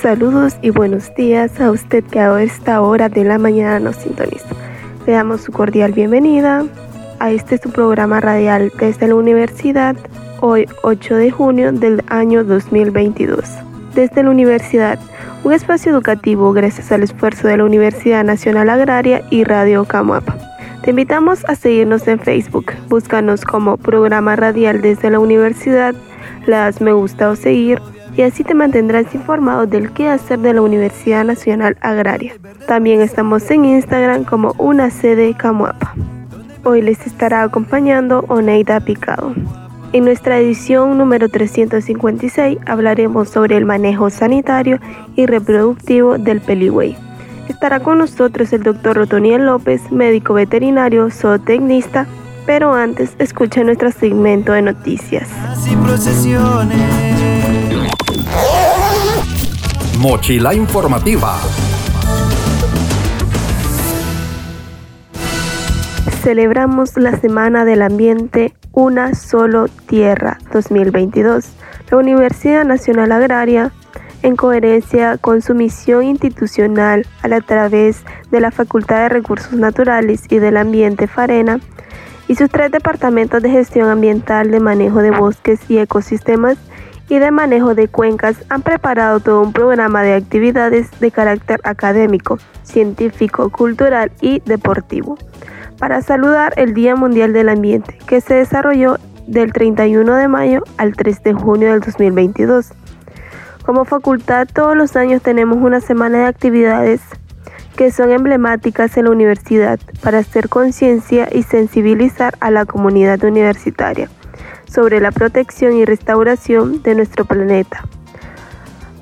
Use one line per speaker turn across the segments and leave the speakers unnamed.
Saludos y buenos días a usted que a esta hora de la mañana nos sintoniza. Le damos su cordial bienvenida a este su programa radial desde la universidad, hoy 8 de junio del año 2022. Desde la universidad, un espacio educativo gracias al esfuerzo de la Universidad Nacional Agraria y Radio Camuapa. Te invitamos a seguirnos en Facebook, búscanos como programa radial desde la universidad, le das me gusta o seguir y así te mantendrás informado del qué hacer de la Universidad Nacional Agraria. También estamos en Instagram como una sede Camuapa. Hoy les estará acompañando Oneida Picado. En nuestra edición número 356 hablaremos sobre el manejo sanitario y reproductivo del peligüey. Estará con nosotros el doctor Rotoniel López, médico veterinario, zootecnista, pero antes escucha nuestro segmento de noticias.
Mochila informativa.
Celebramos la Semana del Ambiente Una Solo Tierra 2022. La Universidad Nacional Agraria, en coherencia con su misión institucional a través de la Facultad de Recursos Naturales y del Ambiente Farena, y sus tres departamentos de gestión ambiental, de manejo de bosques y ecosistemas, y de manejo de cuencas han preparado todo un programa de actividades de carácter académico, científico, cultural y deportivo para saludar el Día Mundial del Ambiente que se desarrolló del 31 de mayo al 3 de junio del 2022. Como facultad todos los años tenemos una semana de actividades que son emblemáticas en la universidad para hacer conciencia y sensibilizar a la comunidad universitaria sobre la protección y restauración de nuestro planeta.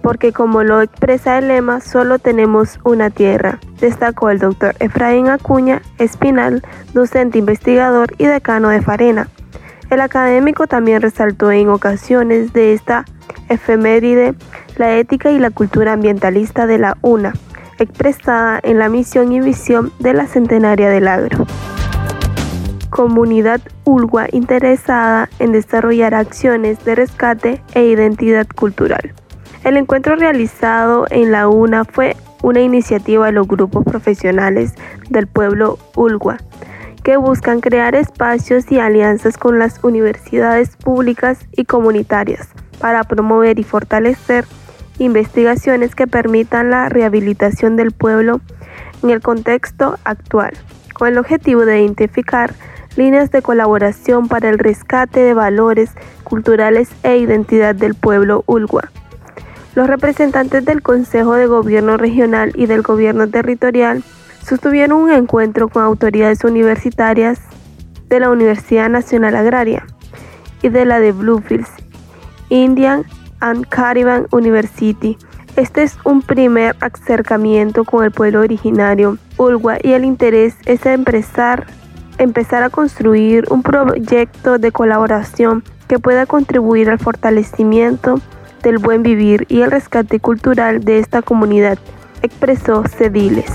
Porque como lo expresa el lema, solo tenemos una tierra, destacó el doctor Efraín Acuña Espinal, docente investigador y decano de Farena. El académico también resaltó en ocasiones de esta efeméride la ética y la cultura ambientalista de la UNA, expresada en la misión y visión de la centenaria del agro comunidad ulgua interesada en desarrollar acciones de rescate e identidad cultural. El encuentro realizado en la UNA fue una iniciativa de los grupos profesionales del pueblo ulgua que buscan crear espacios y alianzas con las universidades públicas y comunitarias para promover y fortalecer investigaciones que permitan la rehabilitación del pueblo en el contexto actual, con el objetivo de identificar líneas de colaboración para el rescate de valores culturales e identidad del pueblo ulgua. Los representantes del Consejo de Gobierno Regional y del Gobierno Territorial sostuvieron un encuentro con autoridades universitarias de la Universidad Nacional Agraria y de la de Bluefields, Indian and Caribbean University. Este es un primer acercamiento con el pueblo originario Ulgua y el interés es empezar empezar a construir un proyecto de colaboración que pueda contribuir al fortalecimiento del buen vivir y el rescate cultural de esta comunidad, expresó Cediles.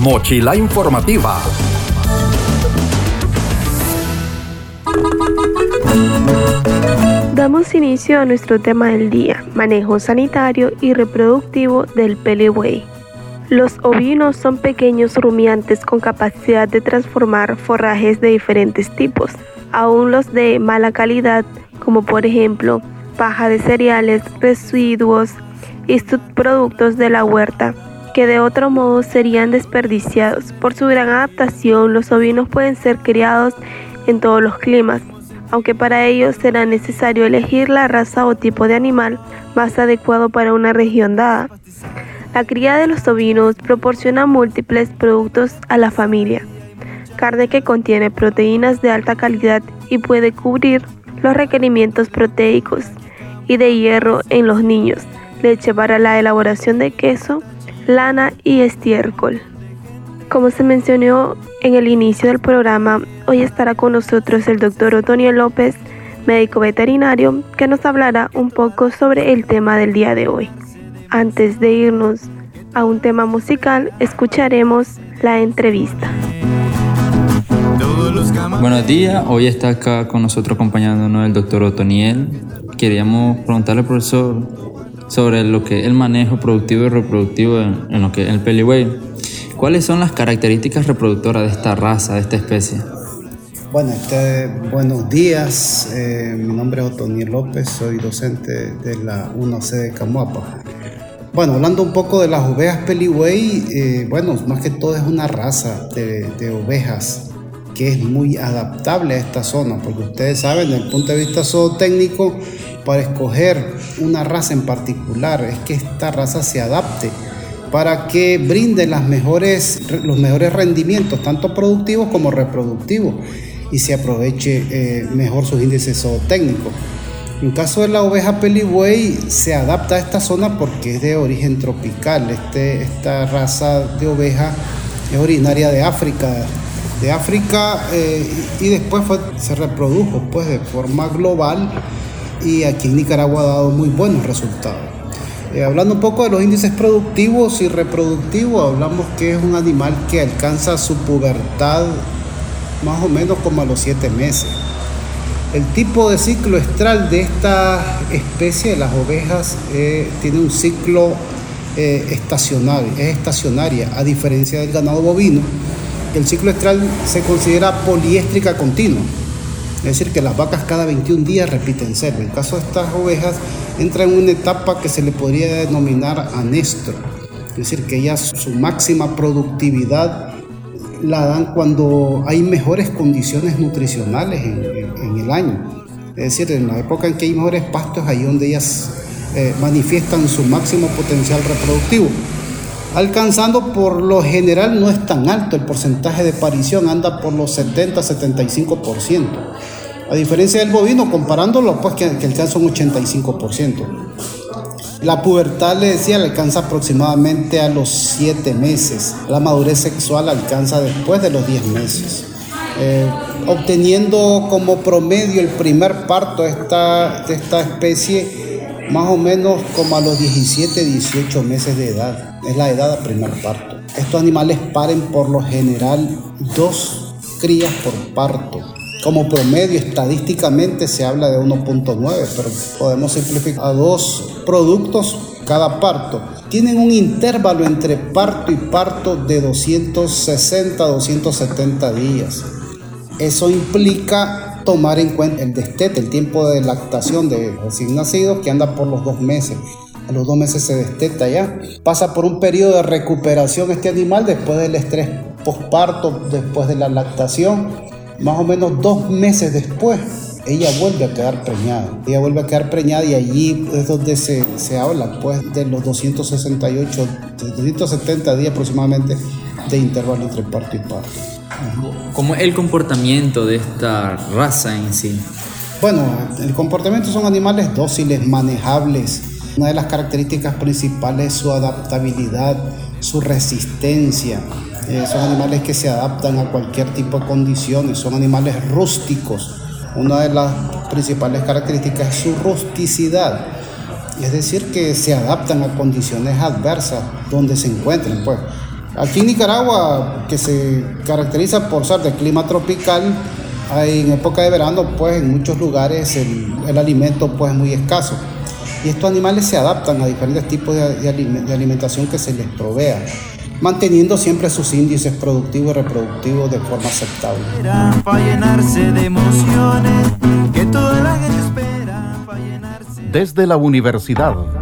Mochila informativa.
Damos inicio a nuestro tema del día, manejo sanitario y reproductivo del pelebuey. Los ovinos son pequeños rumiantes con capacidad de transformar forrajes de diferentes tipos, aún los de mala calidad, como por ejemplo paja de cereales, residuos y subproductos de la huerta, que de otro modo serían desperdiciados. Por su gran adaptación, los ovinos pueden ser criados en todos los climas, aunque para ello será necesario elegir la raza o tipo de animal más adecuado para una región dada. La cría de los ovinos proporciona múltiples productos a la familia. carne que contiene proteínas de alta calidad y puede cubrir los requerimientos proteicos y de hierro en los niños, leche para la elaboración de queso, lana y estiércol. Como se mencionó en el inicio del programa, hoy estará con nosotros el doctor Otoniel López, médico veterinario, que nos hablará un poco sobre el tema del día de hoy. Antes de irnos a un tema musical, escucharemos la entrevista.
Buenos días, hoy está acá con nosotros acompañándonos el doctor Otoniel. Queríamos preguntarle al profesor sobre lo que es el manejo productivo y reproductivo en, lo que es el Peliway. ¿Cuáles son las características reproductoras de esta raza, de esta especie?
Bueno, este, buenos días. Eh, mi nombre es Otoniel López, soy docente de la 1C de Camuapa. Bueno, hablando un poco de las ovejas Peliway, eh, bueno, más que todo es una raza de, de ovejas que es muy adaptable a esta zona, porque ustedes saben, desde el punto de vista zootécnico, para escoger una raza en particular, es que esta raza se adapte para que brinde las mejores, los mejores rendimientos, tanto productivos como reproductivos, y se aproveche eh, mejor sus índices zootécnicos. En caso de la oveja peligüey, se adapta a esta zona porque es de origen tropical. Este, esta raza de oveja es originaria de África, de África eh, y después se reprodujo pues de forma global y aquí en Nicaragua ha dado muy buenos resultados. Eh, hablando un poco de los índices productivos y reproductivos, hablamos que es un animal que alcanza su pubertad más o menos como a los 7 meses. El tipo de ciclo estral de esta especie de las ovejas eh, tiene un ciclo estacional, es estacionaria, a diferencia del ganado bovino, el ciclo estral se considera poliéstrica continua. Es decir, que las vacas cada 21 días repiten ser. En caso de estas ovejas, entra en una etapa que se le podría denominar anestro. Es decir, que ellas su máxima productividad la dan cuando hay mejores condiciones nutricionales en, el año. Es decir, en la época en que hay mejores pastos, ahí donde ellas eh, manifiestan su máximo potencial reproductivo alcanzando por lo general no es tan alto el porcentaje de parición, anda por los 70-75%. A diferencia del bovino, comparándolo, pues que, alcanza un 85%. La pubertad, le decía, le alcanza aproximadamente a los 7 meses. La madurez sexual alcanza después de los 10 meses. Eh, obteniendo como promedio el primer parto de esta, de esta especie más o menos como a los 17, 18 meses de edad. Es la edad de primer parto. Estos animales paren por lo general dos crías por parto. Como promedio estadísticamente se habla de 1.9, pero podemos simplificar a dos productos cada parto. Tienen un intervalo entre parto y parto de 260 a 270 días. Eso implica tomar en cuenta el destete, el tiempo de lactación de recién nacidos que anda por los dos meses. A los dos meses se desteta ya. Pasa por un periodo de recuperación este animal después del estrés postparto, después de la lactación. Más o menos dos meses después, ella vuelve a quedar preñada. Ella vuelve a quedar preñada y allí es donde se, se habla pues, de los 268, 270 días aproximadamente de intervalo entre parto y parto.
¿Cómo es el comportamiento de esta raza en sí?
Bueno, el comportamiento son animales dóciles, manejables. Una de las características principales es su adaptabilidad, su resistencia. Eh, son animales que se adaptan a cualquier tipo de condiciones, son animales rústicos. Una de las principales características es su rusticidad, es decir, que se adaptan a condiciones adversas donde se encuentren. Pues Aquí en Nicaragua, que se caracteriza por ser de clima tropical, hay en época de verano, pues en muchos lugares el, alimento pues es muy escaso. Y estos animales se adaptan a diferentes tipos de, alimentación que se les provea, manteniendo siempre sus índices productivos y reproductivos de forma aceptable.
Desde la universidad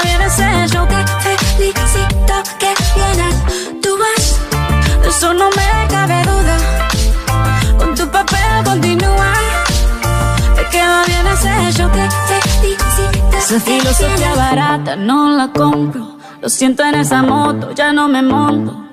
Queda bien ese show.
Te felicito que bien actúas.
Eso no me cabe duda. Con tu papel continúa. Te queda bien ese show.
Te felicito
Esa
que
filosofía barata no la compro. Lo siento en esa moto, ya no me monto.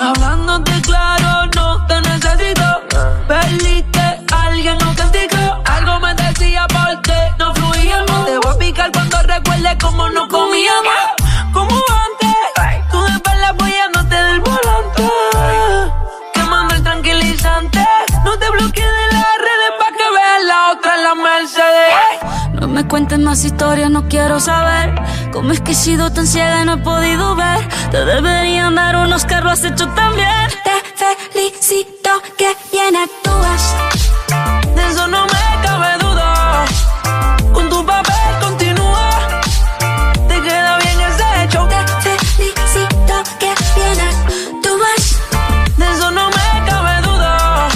Hablándote claro, no te necesito. Perdiste alguien no castigo. Algo me decía porque no fluíamos. Te voy a picar cuando recuerde cómo no comíamos. Como antes, tú de espalda apoyándote del volante. Quemando el tranquilizante. No te bloquees de las redes pa' que veas la otra en la Mercedes. No me cuentes más historias, no quiero saber Cómo es que he sido tan ciega y no he podido ver Te deberían dar unos carros, lo has hecho tan bien
Te felicito que bien actúas.
De eso no me cabe duda Con tu papel continúa Te queda bien ese show
Te felicito que bien actúas.
De eso no me cabe duda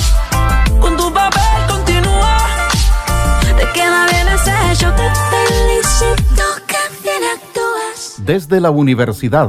Con tu papel continúa Te queda bien ese show
Te felicito que bien actúas.
Desde la universidad.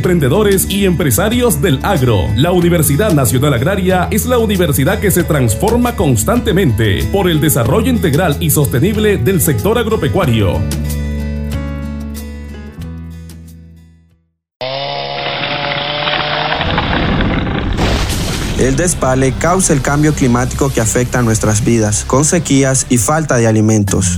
emprendedores y empresarios del agro. La Universidad Nacional Agraria es la universidad que se transforma constantemente por el desarrollo integral y sostenible del sector agropecuario.
El despale causa el cambio climático que afecta a nuestras vidas, con sequías y falta de alimentos.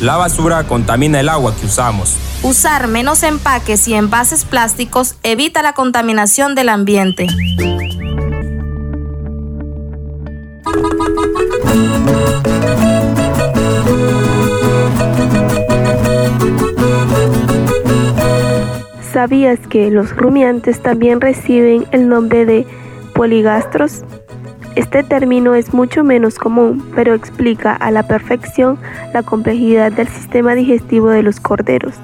La basura contamina el agua que usamos.
Usar menos empaques y envases plásticos evita la contaminación del ambiente.
¿Sabías que los rumiantes también reciben el nombre de poligastros? Este término es mucho menos común, pero explica a la perfección la complejidad del sistema digestivo de los corderos.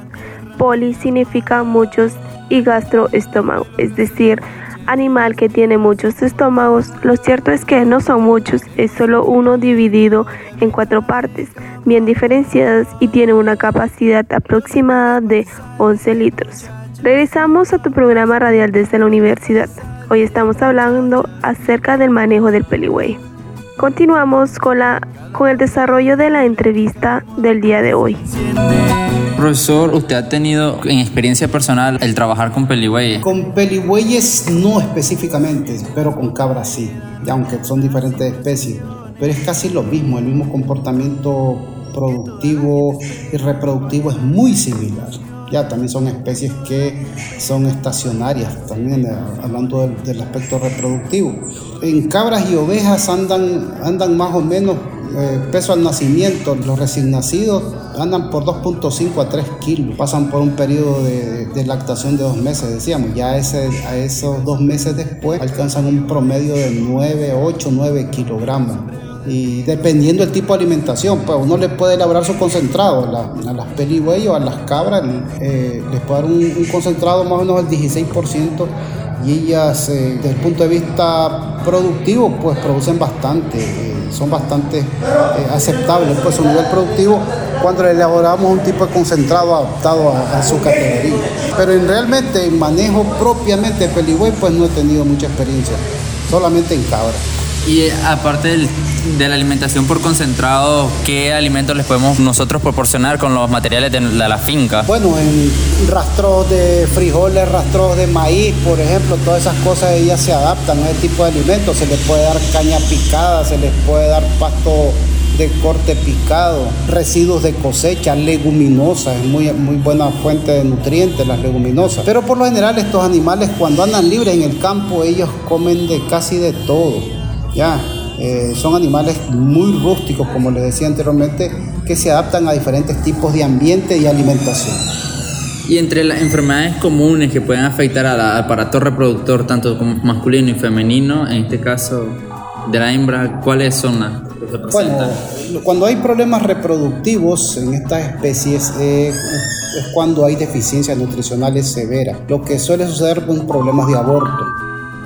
Poli significa muchos y gastro estómago, es decir, animal que tiene muchos estómagos. Lo cierto es que no son muchos, es solo uno dividido en cuatro partes, bien diferenciadas y tiene una capacidad aproximada de 11 litros. Regresamos a tu programa radial desde la universidad. Hoy estamos hablando acerca del manejo del peligüey. Continuamos con, la, con el desarrollo de la entrevista del día de hoy.
Profesor, ¿usted ha tenido en experiencia personal el trabajar con peligüeyes?
Con peligüeyes no específicamente, pero con cabras sí, y aunque son diferentes especies. pero es casi lo mismo, el mismo comportamiento productivo y reproductivo es muy similar. Ya también son especies que son estacionarias, también eh, hablando del, aspecto reproductivo. En cabras y ovejas andan, andan más o menos eh, peso al nacimiento, los recién nacidos andan por 2.5 a 3 kilos, pasan por un periodo de, lactación de dos meses, decíamos, ya a esos dos meses después alcanzan un promedio de 9, 8, 9 kilogramos y dependiendo del tipo de alimentación, pues uno le puede elaborar su concentrado a, las peligüeyes o a las cabras, eh, les puede dar un, concentrado más o menos del 16% y ellas eh, desde el punto de vista productivo pues producen bastante, eh, son bastante aceptables pues su nivel productivo cuando le elaboramos un tipo de concentrado adaptado a, su categoría. Pero en realmente en manejo propiamente de peligüey pues no he tenido mucha experiencia, solamente en cabras.
Y aparte de la alimentación por concentrado, ¿qué alimentos les podemos nosotros proporcionar con los materiales de la, finca?
Bueno, en rastros de frijoles, rastros de maíz, por ejemplo, todas esas cosas ellas se adaptan a ese tipo de alimentos. Se les puede dar caña picada, se les puede dar pasto de corte picado, residuos de cosecha, leguminosas, es muy, muy buena fuente de nutrientes las leguminosas. Pero por lo general estos animales cuando andan libres en el campo ellos comen de casi de todo ya, eh, son animales muy rústicos, como les decía anteriormente, que se adaptan a diferentes tipos de ambiente y alimentación.
Y entre las enfermedades comunes que pueden afectar al aparato reproductor, tanto como masculino y femenino, en este caso de la hembra, ¿cuáles son las que se Bueno,
cuando hay problemas reproductivos en estas especies eh, es cuando hay deficiencias nutricionales severas, lo que suele suceder con problemas de aborto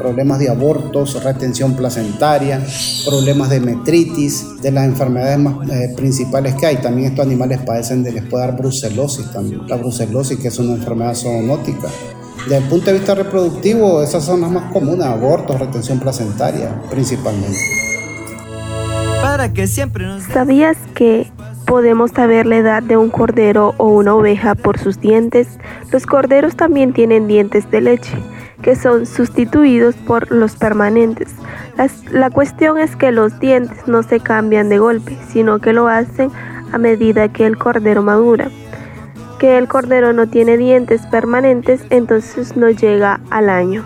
problemas de abortos, retención placentaria, problemas de metritis, de las enfermedades más eh, principales que hay. También estos animales padecen de, les puede dar brucelosis también, la brucelosis que es una enfermedad zoonótica. Desde el punto de vista reproductivo, esas son las más comunes, abortos, retención placentaria principalmente.
Para que siempre ¿Sabías que podemos saber la edad de un cordero o una oveja por sus dientes? Los corderos también tienen dientes de leche que son sustituidos por los permanentes. la cuestión es que los dientes no se cambian de golpe, sino que lo hacen a medida que el cordero madura. Que el cordero no tiene dientes permanentes, entonces no llega al año.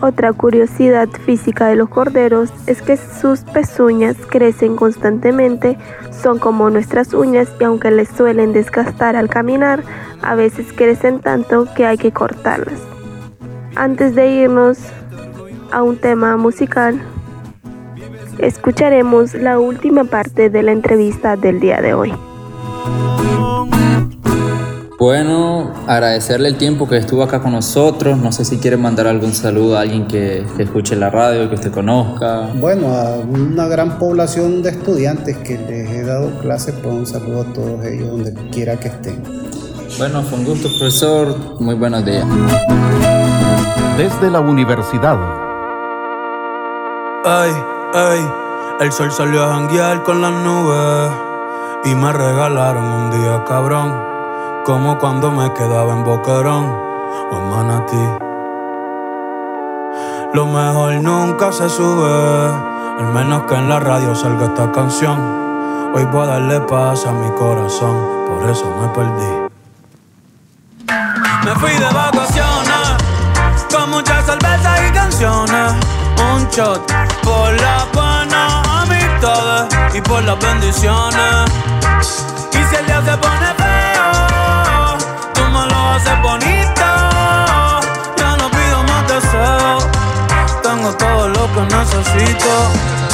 Otra curiosidad física de los corderos es que sus pezuñas crecen constantemente, son como nuestras uñas y aunque les suelen desgastar al caminar, a veces crecen tanto que hay que cortarlas. Antes de irnos a un tema musical, escucharemos la última parte de la entrevista del día de hoy.
Bueno, agradecerle el tiempo que estuvo acá con nosotros. No sé si quiere mandar algún saludo a alguien que, escuche la radio, que usted conozca.
Bueno, a una gran población de estudiantes que les he dado clases, pues un saludo a todos ellos donde quiera que estén.
Bueno, fue un gusto, profesor. Muy buenos días
desde la universidad.
Ay, ay, el sol salió a janguear con las nubes y me regalaron un día cabrón, como cuando me quedaba en Boquerón o en Manatí. Lo mejor nunca se sube, al menos que en la radio salga esta canción. Hoy voy a darle paz a mi corazón, por eso me perdí. Me fui de vacaciones Un shot por las buenas amistades y por las bendiciones. Y si el día se pone feo, tú me lo haces bonito. Ya no pido más deseos, tengo todo lo que necesito.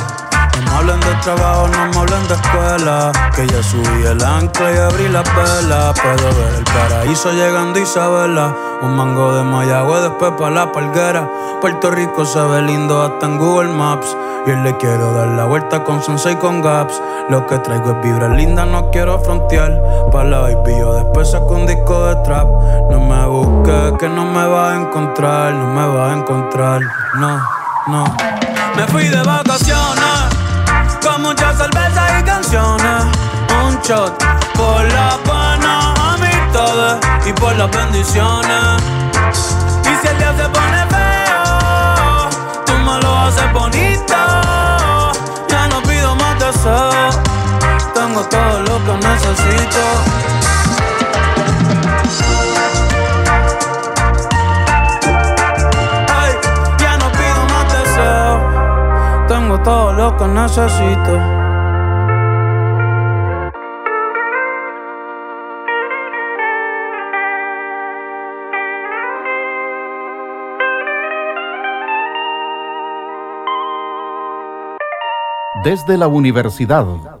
Me hablen de trabajo, no me hablen de escuela. Que ya subí el ancla y abrí la vela. Puedo ver el paraíso llegando Isabela. Un mango de Mayagüe, después pa' la palguera. Puerto Rico se ve lindo hasta en Google Maps. Y hoy le quiero dar la vuelta con Sunset y con Gaps. Lo que traigo es vibra linda, no quiero frontear. Pa' la baby, yo después saco un disco de trap. No me busques, que no me vas a encontrar. No me vas a encontrar, no, no. Me fui de vacaciones, con muchas cervezas y canciones. Un shot por la buena amistades y por las bendiciones. Y si el día se pone feo, tú me lo haces bonito. Ya no pido más deseos, tengo todo lo que necesito. Todo lo que necesito.
Desde la universidad.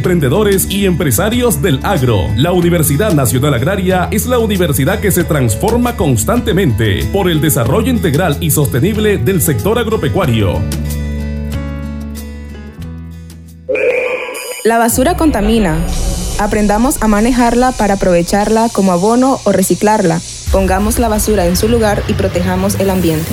emprendedores y empresarios del agro. La Universidad Nacional Agraria es la universidad que se transforma constantemente por el desarrollo integral y sostenible del sector agropecuario.
La basura contamina. Aprendamos a manejarla para aprovecharla como abono o reciclarla. Pongamos la basura en su lugar y protejamos el ambiente.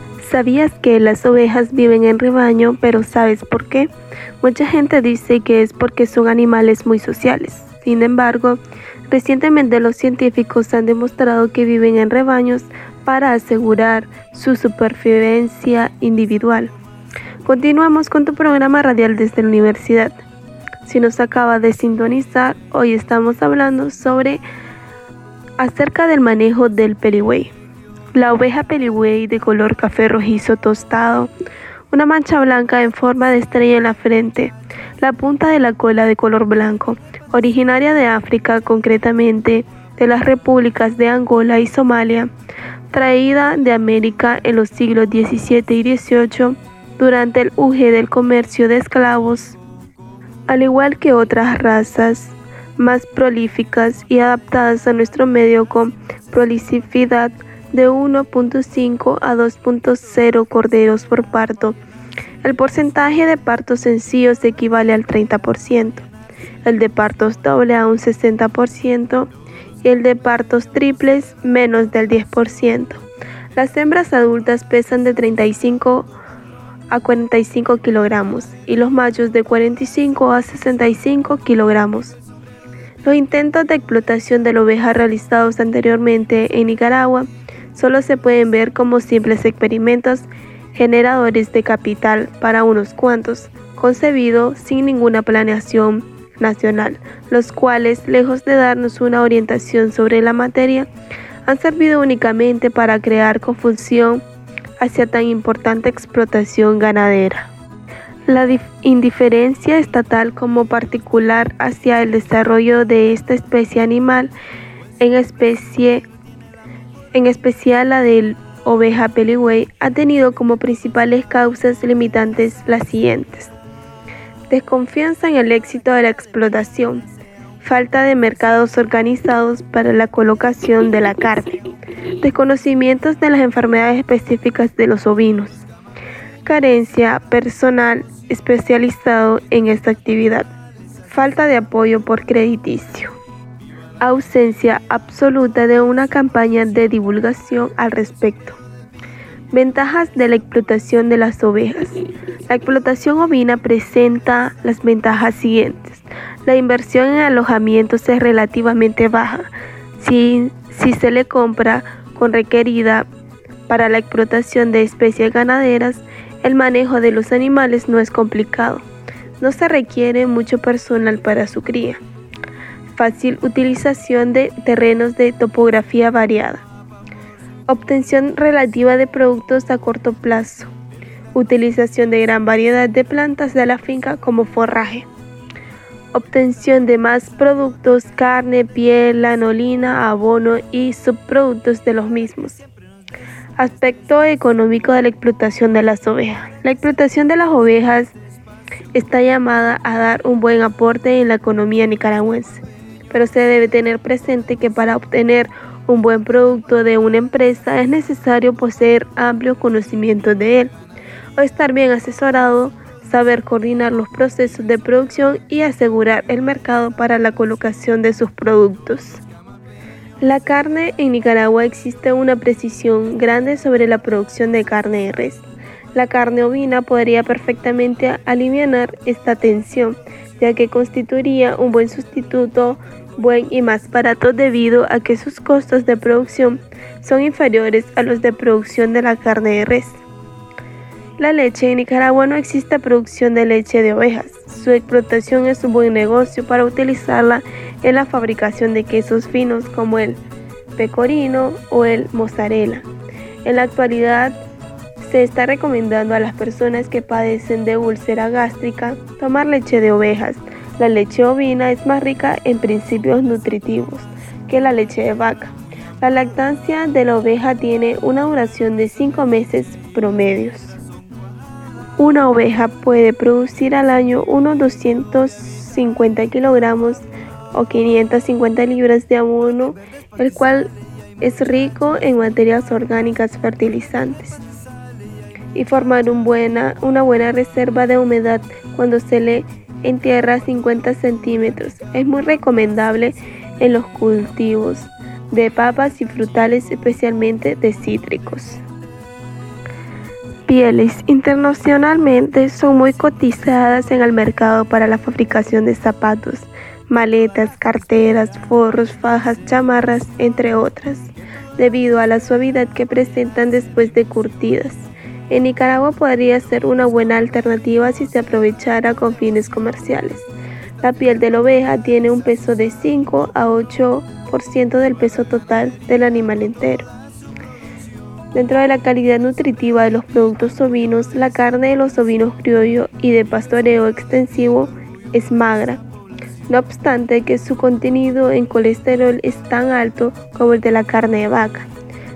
¿Sabías que las ovejas viven en rebaño, pero sabes por qué? Mucha gente dice que es porque son animales muy sociales. Sin embargo, recientemente los científicos han demostrado que viven en rebaños para asegurar su supervivencia individual. Continuamos con tu programa radial desde la universidad. Si nos acaba de sintonizar, hoy estamos hablando sobre acerca del manejo del peligüey. La oveja peligüey de color café rojizo tostado, una mancha blanca en forma de estrella en la frente, la punta de la cola de color blanco, originaria de África, concretamente de las repúblicas de Angola y Somalia, traída de América en los siglos XVII y XVIII durante el auge del comercio de esclavos, al igual que otras razas más prolíficas y adaptadas a nuestro medio con prolificidad de 1.5 a 2.0 corderos por parto. El porcentaje de partos sencillos equivale al 30%, el de partos doble a un 60% y el de partos triples menos del 10%. Las hembras adultas pesan de 35 a 45 kilogramos y los machos de 45 a 65 kilogramos. Los intentos de explotación de la oveja realizados anteriormente en Nicaragua solo se pueden ver como simples experimentos generadores de capital para unos cuantos, concebidos sin ninguna planeación nacional, los cuales, lejos de darnos una orientación sobre la materia, han servido únicamente para crear confusión hacia tan importante explotación ganadera. La indiferencia estatal como particular hacia el desarrollo de esta especie animal, en, especie, en especial la del oveja peligüey, ha tenido como principales causas limitantes las siguientes. Desconfianza en el éxito de la explotación, falta de mercados organizados para la colocación de la carne, desconocimientos de las enfermedades específicas de los ovinos, carencia personal especializado en esta actividad, falta de apoyo por crediticio, ausencia absoluta de una campaña de divulgación al respecto. Ventajas de la explotación de las ovejas. La explotación ovina presenta las ventajas siguientes. La inversión en alojamientos es relativamente baja. Si, si se le compra con requerida para la explotación de especies ganaderas, el manejo de los animales no es complicado. No se requiere mucho personal para su cría. Fácil utilización de terrenos de topografía variada. Obtención relativa de productos a corto plazo. Utilización de gran variedad de plantas de la finca como forraje. Obtención de más productos, carne, piel, lanolina, abono y subproductos de los mismos. Aspecto económico de la explotación de las ovejas. La explotación de las ovejas está llamada a dar un buen aporte en la economía nicaragüense, pero se debe tener presente que para obtener un buen producto de una empresa es necesario poseer amplio conocimiento de él o estar bien asesorado, saber coordinar los procesos de producción y asegurar el mercado para la colocación de sus productos. La carne en Nicaragua existe una precisión grande sobre la producción de carne de res. La carne ovina podría perfectamente aliviar esta tensión, ya que constituiría un buen sustituto, buen y más barato debido a que sus costos de producción son inferiores a los de producción de la carne de res. La leche en Nicaragua no existe producción de leche de ovejas. Su explotación es un buen negocio para utilizarla en la fabricación de quesos finos como el pecorino o el mozzarella. En la actualidad se está recomendando a las personas que padecen de úlcera gástrica tomar leche de ovejas. La leche ovina es más rica en principios nutritivos que la leche de vaca. La lactancia de la oveja tiene una duración de 5 meses promedios. Una oveja puede producir al año unos 250 kilogramos o 550 libras de abono, el cual es rico en materias orgánicas fertilizantes y formar una buena reserva de humedad cuando se le entierra 50 centímetros. Es muy recomendable en los cultivos de papas y frutales, especialmente de cítricos. Pieles internacionalmente son muy cotizadas en el mercado para la fabricación de zapatos maletas, carteras, forros, fajas, chamarras, entre otras, debido a la suavidad que presentan después de curtidas. En Nicaragua podría ser una buena alternativa si se aprovechara con fines comerciales. La piel de la oveja tiene un peso de 5 a 8% del peso total del animal entero. Dentro de la calidad nutritiva de los productos ovinos, la carne de los ovinos criollo y de pastoreo extensivo es magra, no obstante que su contenido en colesterol es tan alto como el de la carne de vaca.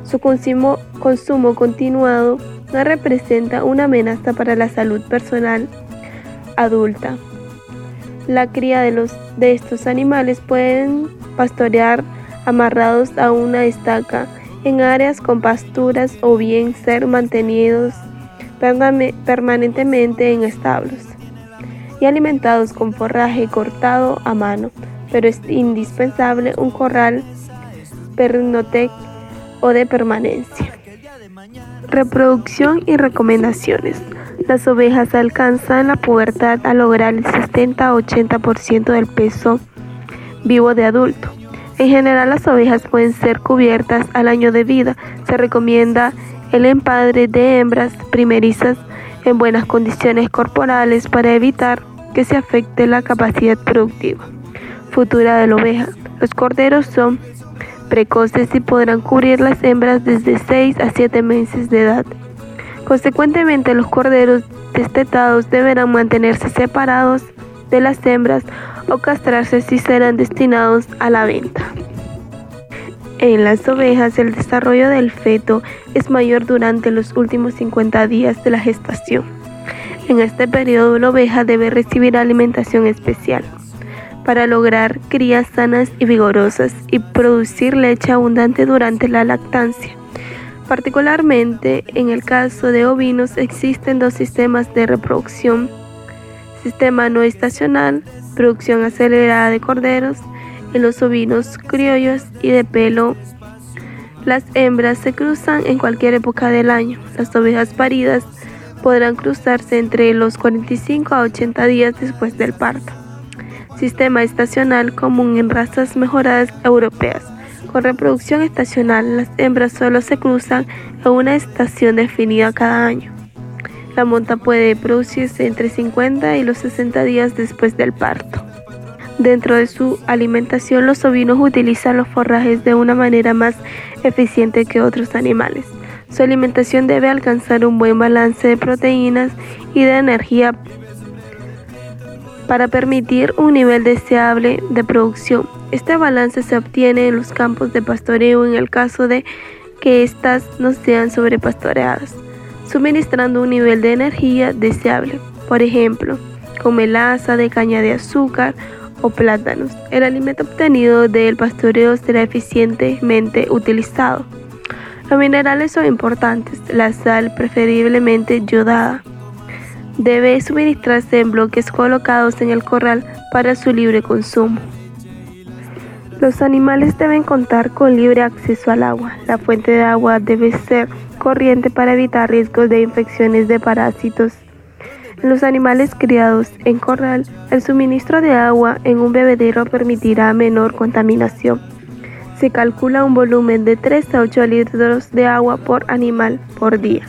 Su consumo, consumo continuado no representa una amenaza para la salud personal adulta. La cría de, los, de estos animales pueden pastorear amarrados a una estaca en áreas con pasturas o bien ser mantenidos permanentemente en establos y alimentados con forraje cortado a mano, pero es indispensable un corral pernotec o de permanencia. Reproducción y recomendaciones. Las ovejas alcanzan la pubertad a lograr el 70-80% del peso vivo de adulto. En general las ovejas pueden ser cubiertas al año de vida. Se recomienda el empadre de hembras primerizas en buenas condiciones corporales para evitar que se afecte la capacidad productiva futura de la oveja. Los corderos son precoces y podrán cubrir las hembras desde 6 a 7 meses de edad. Consecuentemente, los corderos destetados deberán mantenerse separados de las hembras o castrarse si serán destinados a la venta. En las ovejas el desarrollo del feto es mayor durante los últimos 50 días de la gestación. En este periodo la oveja debe recibir alimentación especial para lograr crías sanas y vigorosas y producir leche abundante durante la lactancia. Particularmente en el caso de ovinos existen dos sistemas de reproducción. Sistema no estacional, producción acelerada de corderos, en los ovinos criollos y de pelo. Las hembras se cruzan en cualquier época del año. Las ovejas paridas podrán cruzarse entre los 45 a 80 días después del parto. Sistema estacional común en razas mejoradas europeas. Con reproducción estacional, las hembras solo se cruzan en una estación definida cada año. La monta puede producirse entre 50 y los 60 días después del parto. Dentro de su alimentación, los ovinos utilizan los forrajes de una manera más eficiente que otros animales. Su alimentación debe alcanzar un buen balance de proteínas y de energía para permitir un nivel deseable de producción. Este balance se obtiene en los campos de pastoreo en el caso de que éstas no sean sobrepastoreadas, suministrando un nivel de energía deseable, por ejemplo, con melaza de caña de azúcar o plátanos. El alimento obtenido del pastoreo será eficientemente utilizado. Los minerales son importantes, la sal preferiblemente yodada debe suministrarse en bloques colocados en el corral para su libre consumo. Los animales deben contar con libre acceso al agua. La fuente de agua debe ser corriente para evitar riesgos de infecciones de parásitos. En los animales criados en corral, el suministro de agua en un bebedero permitirá menor contaminación. Se calcula un volumen de 3 a 8 litros de agua por animal por día.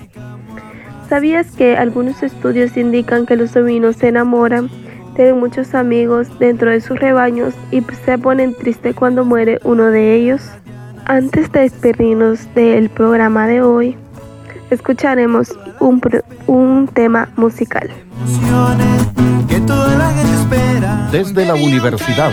¿Sabías que algunos estudios indican que los ovinos se enamoran, tienen muchos amigos dentro de sus rebaños y se ponen tristes cuando muere uno de ellos? Antes de despedirnos del programa de hoy, escucharemos un, un tema musical.
Desde la universidad.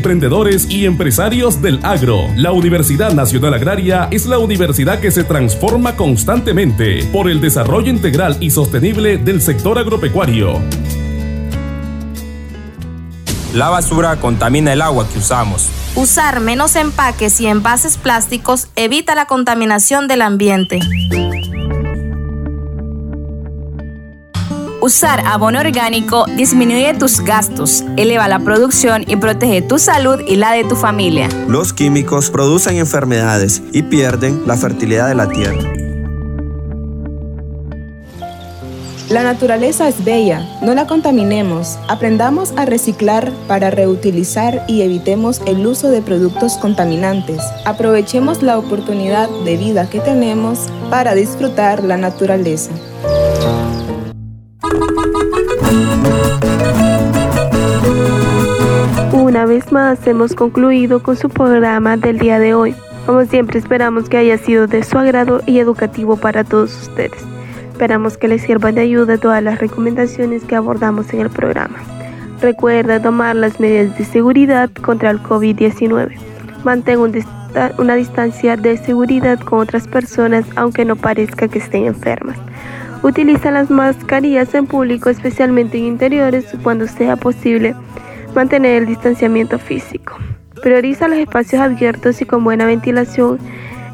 emprendedores y empresarios del agro. La Universidad Nacional Agraria es la universidad que se transforma constantemente por el desarrollo integral y sostenible del sector agropecuario.
La basura contamina el agua que usamos.
Usar menos empaques y envases plásticos evita la contaminación del ambiente.
Usar abono orgánico disminuye tus gastos, eleva la producción y protege tu salud y la de tu familia.
Los químicos producen enfermedades y pierden la fertilidad de la tierra.
La naturaleza es bella, no la contaminemos, aprendamos a reciclar para reutilizar y evitemos el uso de productos contaminantes. Aprovechemos la oportunidad de vida que tenemos para disfrutar la naturaleza.
Una vez más hemos concluido con su programa del día de hoy. Como siempre esperamos que haya sido de su agrado y educativo para todos ustedes. Esperamos que les sirvan de ayuda todas las recomendaciones que abordamos en el programa. Recuerda tomar las medidas de seguridad contra el COVID-19. Mantén una distancia de seguridad con otras personas aunque no parezca que estén enfermas. Utiliza las mascarillas en público, especialmente en interiores, cuando sea posible mantener el distanciamiento físico. Prioriza los espacios abiertos y con buena ventilación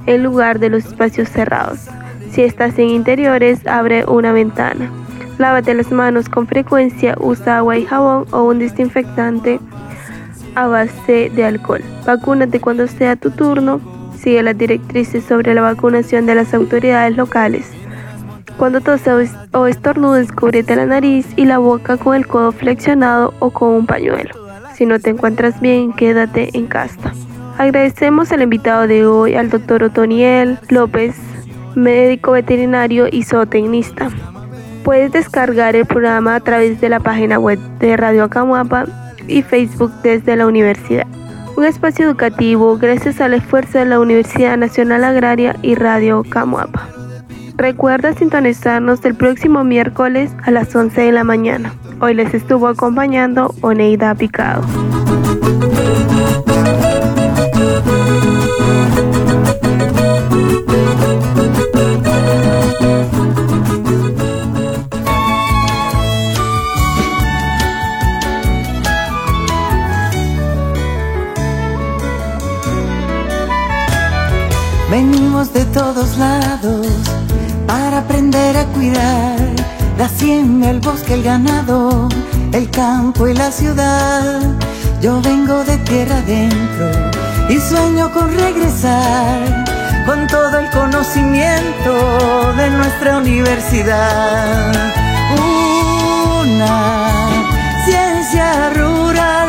en lugar de los espacios cerrados. Si estás en interiores, abre una ventana. Lávate las manos con frecuencia, usa agua y jabón o un desinfectante a base de alcohol. Vacúnate cuando sea tu turno. Sigue las directrices sobre la vacunación de las autoridades locales. Cuando toses o es- o estornudes, cúbrete la nariz y la boca con el codo flexionado o con un pañuelo. Si no te encuentras bien, quédate en casa. Agradecemos al invitado de hoy, al doctor Otoniel López, médico veterinario y zootecnista. Puedes descargar el programa a través de la página web de Radio Acamuapa y Facebook desde la universidad. Un espacio educativo gracias al esfuerzo de la Universidad Nacional Agraria y Radio Camuapa. Recuerda sintonizarnos el próximo miércoles a las 11 de la mañana. Hoy les estuvo acompañando Oneida Picado.
Venimos de todos lados aprender a cuidar la hacienda, el bosque, el ganado, el campo y la ciudad. Yo vengo de tierra adentro y sueño con regresar con todo el conocimiento de nuestra universidad. Una ciencia rural,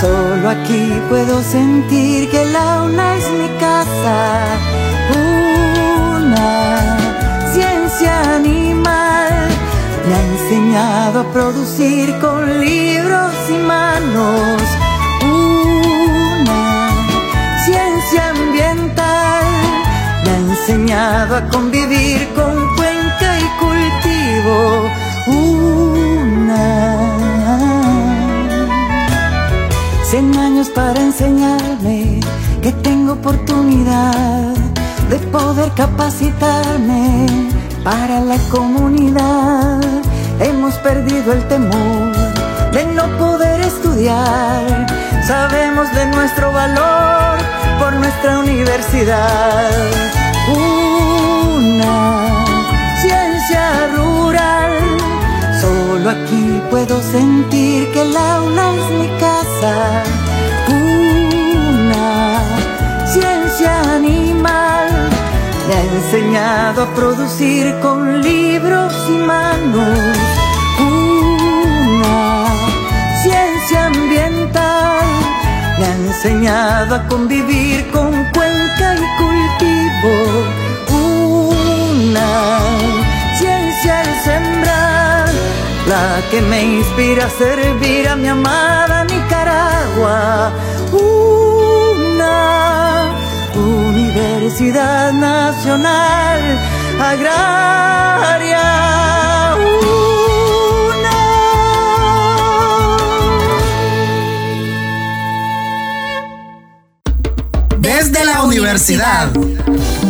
solo aquí puedo sentir que la UNA es mi casa. Una animal me ha enseñado a producir con libros y manos. Una ciencia ambiental me ha enseñado a convivir con cuenca y cultivo. Una cien años para enseñarme que tengo oportunidad de poder capacitarme para la comunidad. Hemos perdido el temor de no poder estudiar. Sabemos de nuestro valor por nuestra universidad. Una ciencia rural. Solo aquí puedo sentir que el Ha enseñado a producir con libros y manos una ciencia ambiental. Me ha enseñado a convivir con cuenca y cultivo una ciencia al sembrar. La que me inspira a servir a mi amada Nicaragua. Una Universidad Nacional Agraria.
Desde la universidad.